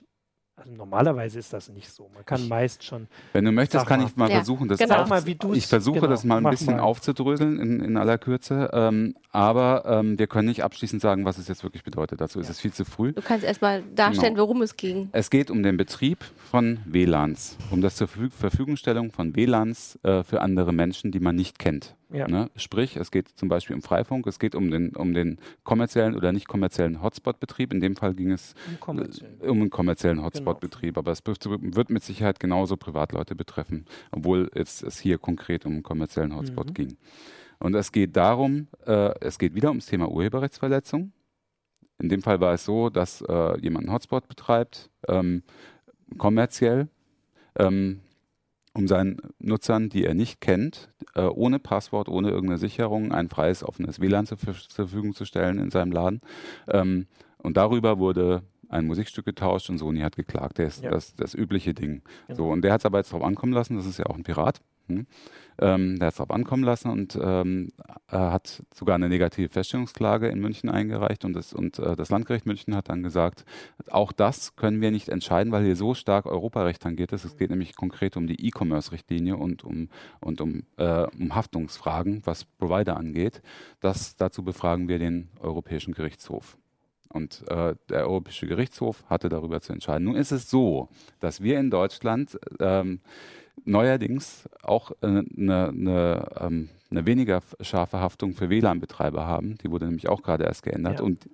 also normalerweise ist das nicht so. Man kann meist schon. Wenn du möchtest, kann mal. ich mal Ja, versuchen, das genau. auf- mal, wie Ich versuche genau, das mal ein bisschen mal. aufzudröseln in, in aller Kürze. Ähm, aber ähm, wir können nicht abschließend sagen, was es jetzt wirklich bedeutet. Dazu ist es viel zu früh. Du kannst erstmal darstellen, Genau. worum es ging. Es geht um den Betrieb von WLANs, um das zur Verfüg Verfügungstellung von WLANs äh, für andere Menschen, die man nicht kennt. Ja. Ne? Sprich, es geht zum Beispiel um Freifunk, es geht um den, um den kommerziellen oder nicht kommerziellen Hotspot-Betrieb. In dem Fall ging es kommerziell. äh, um einen kommerziellen Hotspot-Betrieb, aber es wird wird mit Sicherheit genauso Privatleute betreffen, obwohl jetzt es hier konkret um einen kommerziellen Hotspot Mhm. ging. Und es geht darum, äh, es geht wieder ums Thema Urheberrechtsverletzung. In dem Fall war es so, dass äh, jemand einen Hotspot betreibt, ähm, kommerziell, ähm, um seinen Nutzern, die er nicht kennt, äh, ohne Passwort, ohne irgendeine Sicherung, ein freies, offenes WLAN zur, Ver- zur Verfügung zu stellen in seinem Laden. Ähm, und darüber wurde ein Musikstück getauscht und Sony hat geklagt. Das ist Ja. das, das übliche Ding. Genau. So, und der hat es aber jetzt darauf ankommen lassen, das ist ja auch ein Pirat. Hm? Ähm, der hat es darauf ankommen lassen und ähm, äh, hat sogar eine negative Feststellungsklage in München eingereicht und das, und, äh, das Landgericht München hat dann gesagt, auch das können wir nicht entscheiden, weil hier so stark Europarecht tangiert ist. Es geht nämlich konkret um die E-Commerce-Richtlinie und um, und um, äh, um Haftungsfragen, was Provider angeht. Das, dazu befragen wir den Europäischen Gerichtshof. Und äh, der Europäische Gerichtshof hatte darüber zu entscheiden. Nun ist es so, dass wir in Deutschland ähm, neuerdings auch eine äh, ne, ne, ähm, weniger scharfe Haftung für WLAN-Betreiber haben. Die wurde nämlich auch gerade erst geändert. Ja. Und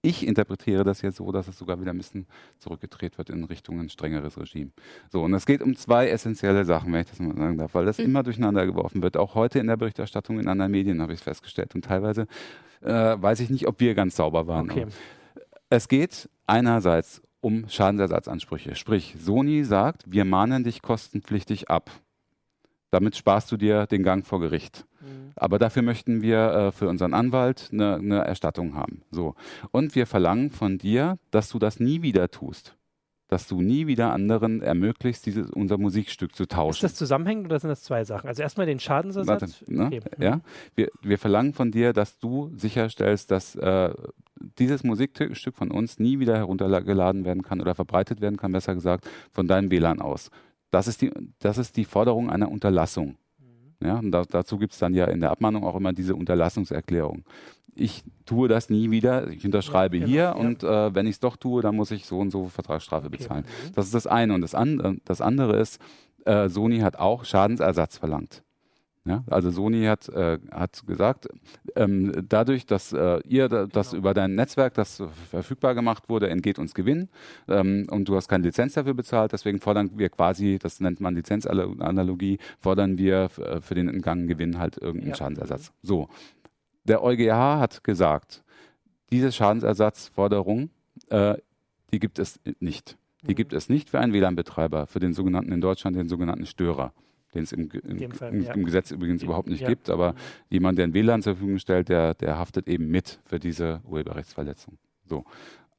ich interpretiere das jetzt so, dass es sogar wieder ein bisschen zurückgedreht wird in Richtung ein strengeres Regime. So, und es geht um zwei essentielle Sachen, wenn ich das mal sagen darf, weil das Mhm. immer durcheinander geworfen wird. Auch heute in der Berichterstattung in anderen Medien habe ich es festgestellt. Und teilweise äh, weiß ich nicht, ob wir ganz sauber waren. Okay. Es geht einerseits um Schadensersatzansprüche. Sprich, Sony sagt, wir mahnen dich kostenpflichtig ab. Damit sparst du dir den Gang vor Gericht. Mhm. Aber dafür möchten wir äh, für unseren Anwalt eine, eine Erstattung haben. So. Und wir verlangen von dir, dass du das nie wieder tust. Dass du nie wieder anderen ermöglicht, dieses, unser Musikstück zu Ist tauschen. das zusammenhängend oder sind das zwei Sachen? Also erstmal den Schadensersatz. Warte, ne? Okay. Mhm. ja? wir, wir verlangen von dir, dass du sicherstellst, dass äh, dieses Musikstück von uns nie wieder heruntergeladen werden kann oder verbreitet werden kann, besser gesagt, von deinem WLAN aus. Das ist die, das ist die Forderung einer Unterlassung. Ja, und da, dazu gibt es dann ja in der Abmahnung auch immer diese Unterlassungserklärung. Ich tue das nie wieder, ich unterschreibe Ja, genau, hier ja. und äh, wenn ich es doch tue, dann muss ich so und so Vertragsstrafe Okay. bezahlen. Das ist das eine. Und das, an, das andere ist, äh, Sony hat auch Schadensersatz verlangt. Ja, also Sony hat, äh, hat gesagt, ähm, dadurch, dass äh, ihr da, das Genau. über dein Netzwerk, das verfügbar gemacht wurde, entgeht uns Gewinn ähm, und du hast keine Lizenz dafür bezahlt, deswegen fordern wir quasi, das nennt man Lizenzanalogie, fordern wir äh, für den entgangenen Gewinn halt irgendeinen Ja. Schadensersatz. So, der EuGH hat gesagt, diese Schadensersatzforderung, äh, die gibt es nicht. Die Mhm. gibt es nicht für einen WLAN-Betreiber, für den sogenannten in Deutschland, den sogenannten Störer, den es im, im, Fall, im, ja. im Gesetz übrigens überhaupt nicht Ja. gibt, aber jemand, der ein WLAN zur Verfügung stellt, der, der haftet eben mit für diese Urheberrechtsverletzung. So.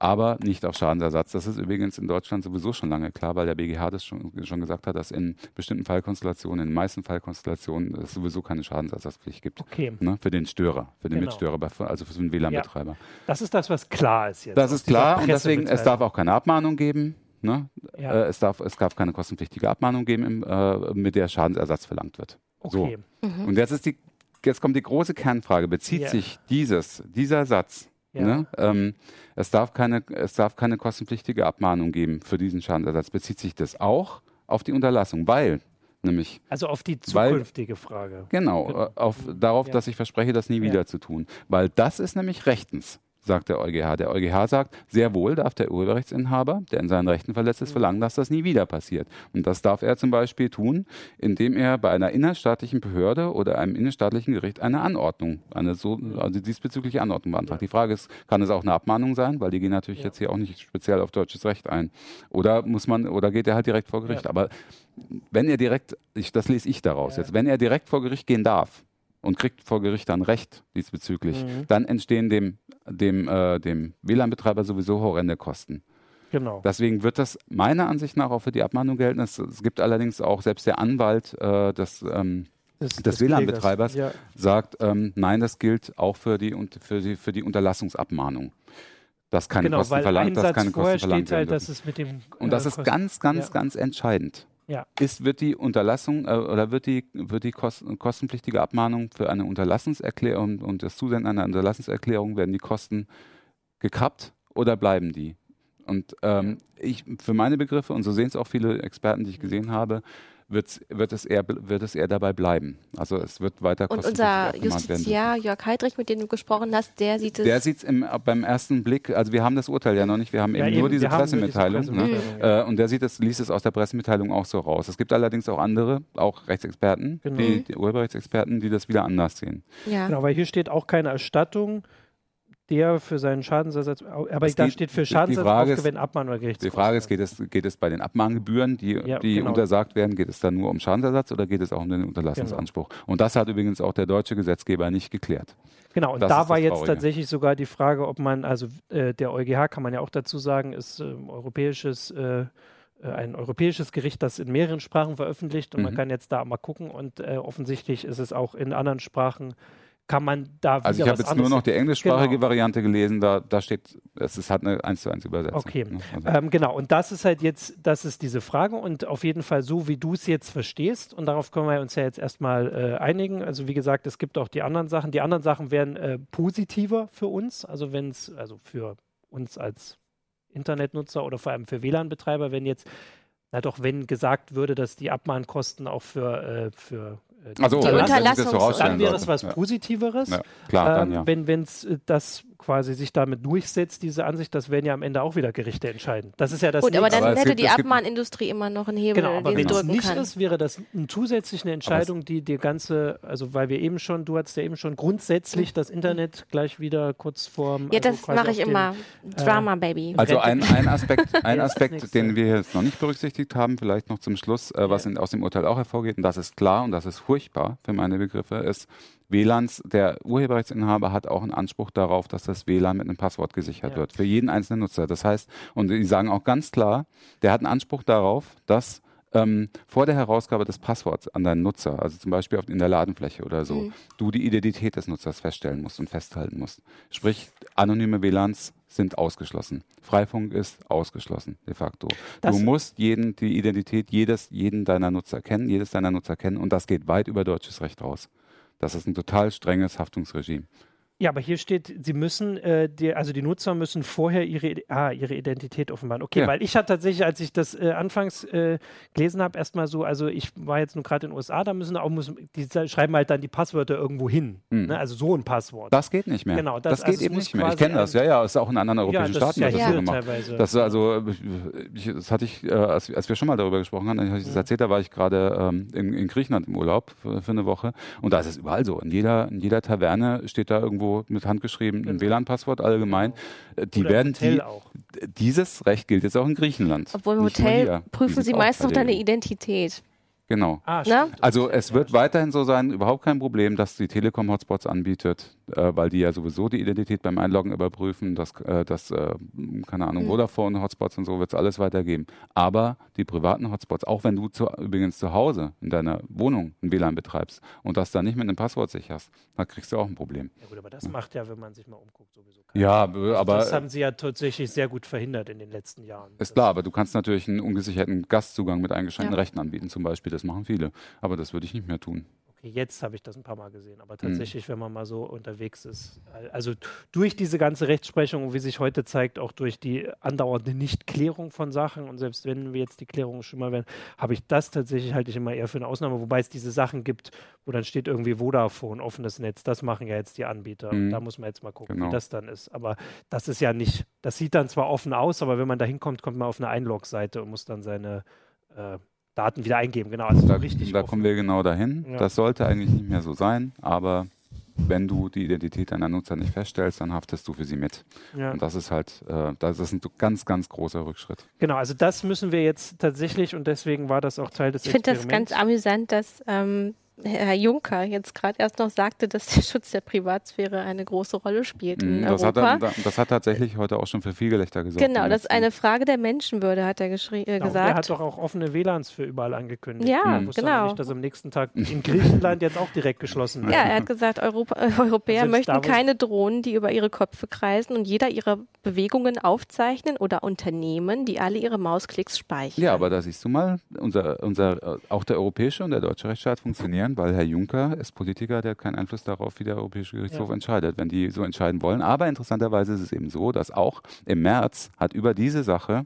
aber nicht auf Schadensersatz. Das ist übrigens in Deutschland sowieso schon lange klar, weil der BGH das schon, schon gesagt hat, dass in bestimmten Fallkonstellationen, in den meisten Fallkonstellationen es sowieso keine Schadensersatzpflicht gibt. Okay. Ne, für den Störer, für den Genau. Mitstörer, also für den WLAN-Betreiber. Das ist das, was klar ist jetzt. Das ist klar und deswegen, es darf auch keine Abmahnung geben. Ne? Ja. Äh, es, darf, es darf keine kostenpflichtige Abmahnung geben, im, äh, mit der Schadensersatz verlangt wird. Okay. Mhm. Und jetzt ist die, jetzt kommt die große Kernfrage: Bezieht Ja. sich dieses, dieser Satz? Ja. Ne? Ähm, es, darf keine, es darf keine kostenpflichtige Abmahnung geben für diesen Schadensersatz. Bezieht sich das auch auf die Unterlassung? Weil, nämlich, Also auf die Weil- zukünftige Frage. genau, Genau. äh, auf, darauf, Ja. dass ich verspreche, das nie Ja. wieder zu tun. Weil das ist nämlich rechtens. Sagt der EuGH. Der EuGH sagt, sehr wohl darf der Urheberrechtsinhaber, der in seinen Rechten verletzt ist, verlangen, dass das nie wieder passiert. Und das darf er zum Beispiel tun, indem er bei einer innerstaatlichen Behörde oder einem innerstaatlichen Gericht eine Anordnung, eine so, also diesbezügliche Anordnung beantragt. Die Frage ist, kann es auch eine Abmahnung sein? Weil die gehen natürlich Ja. jetzt hier auch nicht speziell auf deutsches Recht ein. Oder muss man, oder geht er halt direkt vor Gericht? Ja. Aber wenn er direkt, ich, das lese ich daraus Ja. jetzt, wenn er direkt vor Gericht gehen darf und kriegt vor Gericht dann Recht diesbezüglich, Mhm. dann entstehen dem, dem, äh, dem WLAN-Betreiber sowieso horrende Kosten. Genau. Deswegen wird das meiner Ansicht nach auch für die Abmahnung gelten. Es, es gibt allerdings auch selbst der Anwalt äh, des, ähm, des, des WLAN-Betreibers. Ja. sagt, ähm, nein, das gilt auch für die, und- für die, für die Unterlassungsabmahnung. Dass keine Genau, Kosten verlangt, dass keine Kosten verlangt halt, dass es mit dem Und das äh, ist ganz, ganz, Ja. ganz entscheidend. Ja. Ist, wird die Unterlassung äh, oder wird die, wird die Kos- kostenpflichtige Abmahnung für eine Unterlassenserklärung und das Zusenden einer Unterlassenserklärung, werden die Kosten gekappt oder bleiben die? Und ähm, ich, für meine Begriffe, und so sehen es auch viele Experten, die ich gesehen habe, wird's, wird, es eher, wird es eher dabei bleiben. Also es wird weiter Und unser. Justiziar Jörg Heidrich, mit dem du gesprochen hast, der sieht es. Der sieht es beim ersten Blick, also wir haben das Urteil ja noch nicht, wir haben Ja, eben nur eben, diese nur diese Pressemitteilung. ne? Pressemitteilung, ja. Äh, und der sieht es, liest es aus der Pressemitteilung auch so raus. Es gibt allerdings auch andere, auch Rechtsexperten, Genau. die, die Urheberrechtsexperten, die das wieder anders sehen. ja. Genau, weil hier steht auch keine Erstattung, der für seinen Schadensersatz, aber Es da geht- steht die- für die Schadensersatz Frage ist- aufgewenden, Abmahnung oder Die Gerichtskosten. Frage ist, geht es, geht es bei den Abmahngebühren, die, Ja, die genau. untersagt werden, geht es da nur um Schadensersatz oder geht es auch um den Unterlassungsanspruch? Und das hat übrigens auch der deutsche Gesetzgeber nicht geklärt. Genau, und Das da war jetzt Traurige. tatsächlich sogar die Frage, ob man, also äh, der EuGH kann man ja auch dazu sagen, ist ähm, europäisches, äh, äh, ein europäisches Gericht, das in mehreren Sprachen veröffentlicht und man Mhm. kann jetzt da mal gucken und äh, offensichtlich ist es auch in anderen Sprachen, kann man da wieder Also ich habe jetzt nur noch die englischsprachige Genau. Variante gelesen, da, da steht, es ist, hat eine 1 zu 1 Übersetzung. Okay. ne? Also, Ähm, genau, und das ist halt jetzt, das ist diese Frage und auf jeden Fall so, wie du es jetzt verstehst und darauf können wir uns ja jetzt erstmal äh, einigen. Also wie gesagt, es gibt auch die anderen Sachen. Die anderen Sachen wären äh, positiver für uns, also wenn es, also für uns als Internetnutzer oder vor allem für WLAN-Betreiber, wenn jetzt, na doch, wenn gesagt würde, dass die Abmahnkosten auch für, äh, für äh, die Also, rausstellen dann wäre es was ja. Positiveres. Ja, klar, dann Ähm, ja. Wenn es das quasi sich damit durchsetzt, diese Ansicht, das werden ja am Ende auch wieder Gerichte entscheiden. Das ist ja das Gut, aber dann Aber hätte gibt- die Abmahnindustrie immer noch einen Hebel, Genau, aber den wenn sie es nicht kann. ist, wäre das eine zusätzliche Entscheidung, die die ganze, also weil wir eben schon, du hattest ja eben schon grundsätzlich das Internet gleich wieder kurz vorm. ja, also das mache ich auf den- immer. Drama, Baby. Also ein, ein Aspekt, ein Aspekt den wir jetzt noch nicht berücksichtigt haben, vielleicht noch zum Schluss, äh, was in, aus dem Urteil auch hervorgeht, und das ist klar und das ist furchtbar für meine Begriffe, ist, WLANs, der Urheberrechtsinhaber hat auch einen Anspruch darauf, dass das WLAN mit einem Passwort gesichert Ja. wird, für jeden einzelnen Nutzer. Das heißt, und die sagen auch ganz klar, der hat einen Anspruch darauf, dass ähm, vor der Herausgabe des Passworts an deinen Nutzer, also zum Beispiel auf, in der Ladenfläche oder so, Mhm. du die Identität des Nutzers feststellen musst und festhalten musst. Sprich, anonyme WLANs sind ausgeschlossen. Freifunk ist ausgeschlossen, de facto. Das- du musst jeden, die Identität jedes, jeden deiner Nutzer kennen, jedes deiner Nutzer kennen und das geht weit über deutsches Recht raus. Das ist ein total strenges Haftungsregime. Ja, aber hier steht, sie müssen, äh, die, also die Nutzer müssen vorher ihre, ah, ihre Identität offenbaren. Okay, Ja. weil ich hatte tatsächlich, als ich das äh, anfangs äh, gelesen habe, erstmal so, also ich war jetzt nur gerade in den USA, da müssen auch, müssen, die schreiben halt dann die Passwörter irgendwo hin. Hm. Ne? Also so ein Passwort. Das geht nicht mehr. Genau, das, das- geht also es eben nicht mehr. Ich kenne das, ja, ja, ist auch in anderen europäischen das ist Staaten ja das so gemacht. teilweise. Das also, ich, das hatte ich, äh, als, als wir schon mal darüber gesprochen haben, habe ich das erzählt, da war ich gerade ähm, in, in Griechenland im Urlaub für, für eine Woche und da ist es überall so. In jeder, in jeder Taverne steht da irgendwo mit Hand geschrieben ein Genau. WLAN-Passwort allgemein. Äh, Die Oder werden Hotel die, auch. dieses Recht gilt jetzt auch in Griechenland. Obwohl im Hotel prüfen sie meist noch deine. Identität. Genau. Ne? Ah, stimmt. Also es wird weiterhin so sein, überhaupt kein Problem, dass die Telekom Hotspots anbietet, äh, weil die ja sowieso die Identität beim Einloggen überprüfen, dass, äh, dass äh, keine Ahnung, Mhm. Vodafone Hotspots und so wird es alles weitergeben. Aber die privaten Hotspots, auch wenn du zu, übrigens zu Hause in deiner Wohnung ein WLAN betreibst und das dann nicht mit einem Passwort sicherst, dann kriegst du auch ein Problem. Ja gut, aber das macht ja, wenn man sich mal umguckt, sowieso keiner. Ja, Also aber das haben sie ja tatsächlich sehr gut verhindert in den letzten Jahren. Ist klar, aber du kannst natürlich einen ungesicherten Gastzugang mit eingeschränkten Ja. Rechten anbieten, zum Beispiel. Das machen viele. Aber das würde ich nicht mehr tun. Okay, jetzt habe ich das ein paar Mal gesehen, Mhm. aber tatsächlich, wenn man mal so unterwegs ist, also durch diese ganze Rechtsprechung wie sich heute zeigt, auch durch die andauernde Nichtklärung von Sachen und selbst wenn wir jetzt die Klärung schon mal werden, habe ich das tatsächlich halte ich immer eher für eine Ausnahme, wobei es diese Sachen gibt, wo dann steht irgendwie Vodafone, offenes Netz, das machen ja jetzt die Anbieter. Mhm. Da muss man jetzt mal gucken, Genau. wie das dann ist. Aber das ist ja nicht, das sieht dann zwar offen aus, aber wenn man da hinkommt, kommt man auf eine Einlog-Seite und muss dann seine äh, Daten wieder eingeben. Genau, also so Da, richtig da offen. kommen wir genau dahin. Ja. Das sollte eigentlich nicht mehr so sein, aber wenn du die Identität deiner Nutzer nicht feststellst, dann haftest du für sie mit. Ja. Und das ist halt, äh, das ist ein ganz, ganz großer Rückschritt. Genau, also das müssen wir jetzt tatsächlich und deswegen war das auch Teil des Ich finde das ganz amüsant, dass ähm, Herr Juncker jetzt gerade erst noch sagte, dass der Schutz der Privatsphäre eine große Rolle spielt in Mm, Das hat, Europa. er, das hat tatsächlich heute auch schon für viel Gelächter gesorgt. genau, das ist eine Frage der Menschenwürde, hat er geschrie- äh, Genau, Der hat gesagt. doch auch offene WLANs für überall angekündigt. Ja, wusste genau. nicht, dass am nächsten Tag in Griechenland jetzt auch direkt geschlossen wird. Ja, er hat gesagt, Europa, äh, Europäer Selbst möchten da, wo es- keine Drohnen, die über ihre Köpfe kreisen und jeder ihre Bewegungen aufzeichnen oder Unternehmen, die alle ihre Mausklicks speichern. Ja, aber da siehst du mal, unser, unser, äh, auch der europäische und der deutsche Rechtsstaat funktionieren, weil Herr Juncker ist Politiker, der hat keinen Einfluss darauf, wie der Europäische Gerichtshof Ja. entscheidet, wenn die so entscheiden wollen. Aber interessanterweise ist es eben so, dass auch im März hat über diese Sache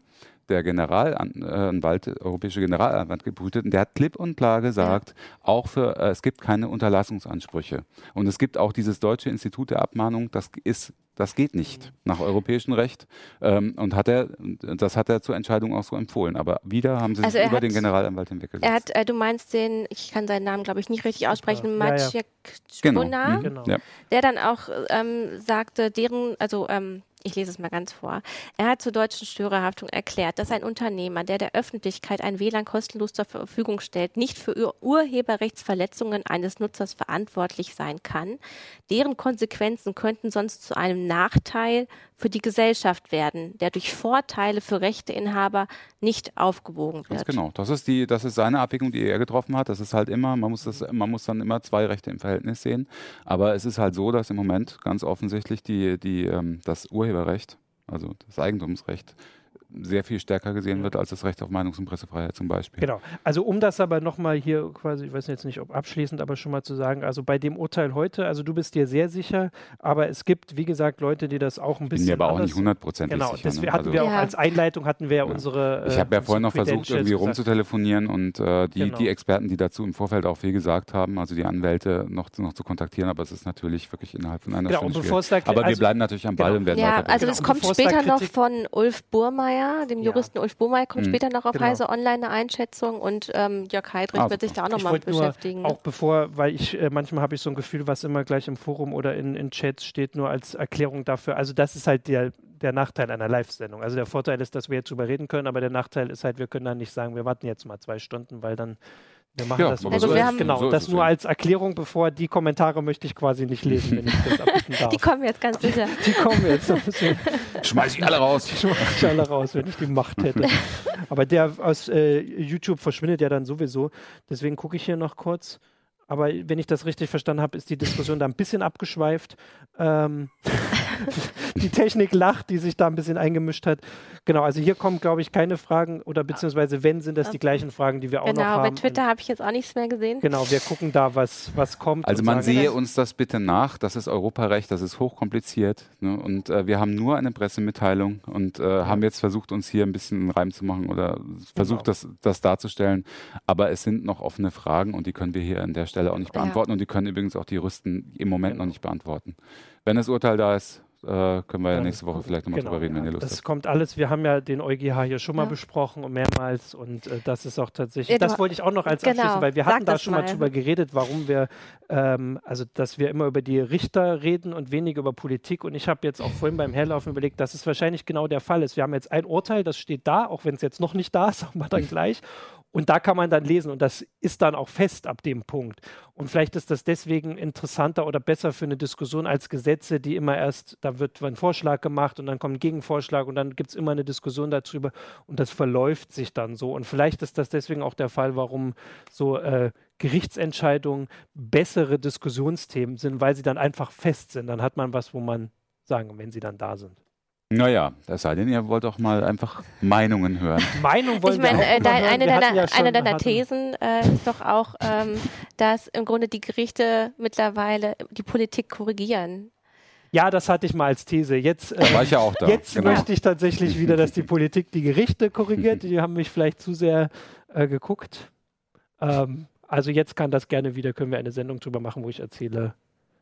der Generalanwalt, Europäische Generalanwalt gebrütet und der hat klipp und klar gesagt, auch für, äh, es gibt keine Unterlassungsansprüche. Und es gibt auch dieses deutsche Institut der Abmahnung, das ist das geht nicht nach europäischem Recht. Ähm, und hat er, das hat er zur Entscheidung auch so empfohlen. Aber wieder haben sie Also sich er über hat- den Generalanwalt hinweggesetzt. Er hat, äh, du meinst den, ich kann seinen Namen, glaube ich, nicht richtig aussprechen, Ja, ja. Maciek Genau. Spuna, Mhm. Genau. Ja. der dann auch ähm, sagte, deren, also ähm, ich lese es mal ganz vor. Er hat zur deutschen Störerhaftung erklärt, dass ein Unternehmer, der der Öffentlichkeit ein WLAN kostenlos zur Verfügung stellt, nicht für Ur Urheberrechtsverletzungen eines Nutzers verantwortlich sein kann. Deren Konsequenzen könnten sonst zu einem Nachteil für die Gesellschaft werden, der durch Vorteile für Rechteinhaber nicht aufgewogen Ganz wird. genau. Das ist die, das ist seine Abwägung, die er getroffen hat. Das ist halt immer, man muss das, man muss dann immer zwei Rechte im Verhältnis sehen. Aber es ist halt so, dass im Moment ganz offensichtlich die, die, ähm, das Urheberrecht, also das Eigentumsrecht, sehr viel stärker gesehen wird als das Recht auf Meinungs- und Pressefreiheit zum Beispiel. Genau. Also um das aber nochmal hier quasi, ich weiß jetzt nicht, ob abschließend, aber schon mal zu sagen, also bei dem Urteil heute, also du bist dir sehr sicher, aber es gibt, wie gesagt, Leute, die das auch ein Bin bisschen mir aber auch nicht hundertprozentig Genau, sicher. deswegen ne? hatten Also- wir auch Ja. als Einleitung hatten wir ja unsere. Ich äh, habe ja vorhin noch versucht, irgendwie rumzutelefonieren und äh, die, Genau. die Experten, die dazu im Vorfeld auch viel gesagt haben, also die Anwälte noch, noch zu kontaktieren, aber es ist natürlich wirklich innerhalb von einer Genau, und Stunde bevor schwierig. es da- Aber wir also- bleiben natürlich am Ball genau. und werden Ja, weiter also Genau, das kommt später noch von Ulf Burmeier, dem Ja. Juristen Ulf Burmeier, kommt Mhm. später noch auf Genau. Heise Online eine Einschätzung und ähm, Jörg Heidrich Ah, wird sich da auch nochmal wollte nur beschäftigen. ne? Auch bevor, weil ich äh, manchmal habe ich so ein Gefühl, was immer gleich im Forum oder in, in Chats steht, nur als Erklärung dafür. Also das ist halt der, der Nachteil einer Live-Sendung. Also der Vorteil ist, dass wir jetzt drüber reden können, aber der Nachteil ist halt, wir können dann nicht sagen, wir warten jetzt mal zwei Stunden, weil dann wir machen Ja, das. Also so wir haben- genau, so das nur als Erklärung, bevor die Kommentare möchte ich quasi nicht lesen, wenn ich das abbitten darf. Die kommen jetzt ganz sicher. Die kommen jetzt ein bisschen. Schmeiß ich alle raus. Die schmeiß ich alle raus, wenn ich die Macht hätte. Aber der aus äh, YouTube verschwindet ja dann sowieso. Deswegen gucke ich hier noch kurz. Aber wenn ich das richtig verstanden habe, ist die Diskussion da ein bisschen abgeschweift. Ähm, die Technik lacht, die sich da ein bisschen eingemischt hat. Genau, also hier kommen, glaube ich, keine Fragen oder beziehungsweise wenn, sind das die gleichen Fragen, die wir auch noch Genau, haben. bei Twitter habe ich jetzt auch nichts mehr gesehen. Genau, wir gucken da, was, was kommt. Also man sehe das. uns das bitte nach. Das ist Europarecht, das ist hochkompliziert. Ne? Und äh, wir haben nur eine Pressemitteilung und äh, haben jetzt versucht, uns hier ein bisschen einen Reim zu machen oder versucht, Genau. das, das darzustellen. Aber es sind noch offene Fragen und die können wir hier an der Stelle auch nicht Ja. beantworten. Und die können übrigens auch die Juristen im Moment Genau. noch nicht beantworten. Wenn das Urteil da ist, äh, können wir ja nächste Woche vielleicht nochmal genau, drüber reden, wenn ihr Lust Das habt. kommt alles, wir haben ja den EuGH hier schon mal Ja. besprochen und mehrmals und äh, das ist auch tatsächlich, das wollte ich auch noch als Genau, abschließen, weil wir sag hatten da das schon mal mal. drüber geredet, warum wir, ähm, also dass wir immer über die Richter reden und weniger über Politik und ich habe jetzt auch vorhin beim Herlaufen überlegt, dass es wahrscheinlich genau der Fall ist. Wir haben jetzt ein Urteil, das steht da, auch wenn es jetzt noch nicht da ist, sagen wir dann gleich. Und da kann man dann lesen und das ist dann auch fest ab dem Punkt. Und vielleicht ist das deswegen interessanter oder besser für eine Diskussion als Gesetze, die immer erst, da wird ein Vorschlag gemacht und dann kommt ein Gegenvorschlag und dann gibt es immer eine Diskussion darüber und das verläuft sich dann so. Und vielleicht ist das deswegen auch der Fall, warum so äh, Gerichtsentscheidungen bessere Diskussionsthemen sind, weil sie dann einfach fest sind. Dann hat man was, wo man sagen, wenn sie dann da sind. Naja, es sei denn, ihr wollt auch mal einfach Meinungen hören. Meinung wollen Ich meine, wir auch äh, dein, hören. eine Wir deiner, ja eine deiner hatten- Thesen äh, ist doch auch, ähm, dass im Grunde die Gerichte mittlerweile die Politik korrigieren. Ja, das hatte ich mal als These. Jetzt, äh, war ich ja auch da. jetzt genau. möchte ich tatsächlich wieder, dass die Politik die Gerichte korrigiert. Die haben mich vielleicht zu sehr äh, geguckt. Ähm, also jetzt kann das gerne wieder, können wir eine Sendung drüber machen, wo ich erzähle,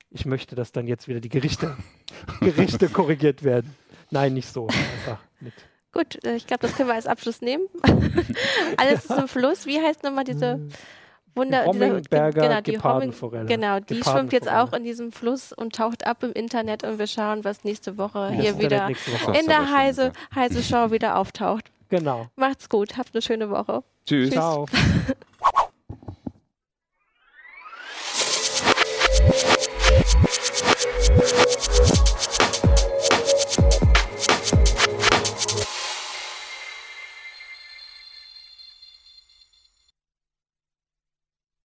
ich möchte, dass dann jetzt wieder die Gerichte, Gerichte korrigiert werden. Nein, nicht so. Einfach mit. Gut, äh, ich glaube, das können wir als Abschluss nehmen. Alles ist im Fluss. Wie heißt nochmal diese Wunder... Die diese- Hommingberger genau, die Gepardenforelle. genau, die schwimmt jetzt auch in diesem Fluss und taucht ab im Internet und wir schauen, was nächste Woche Das hier wieder Woche. In der Heise. Heise Show wieder auftaucht. Genau. Macht's gut, habt eine schöne Woche. Tschüss. Ciao. Thank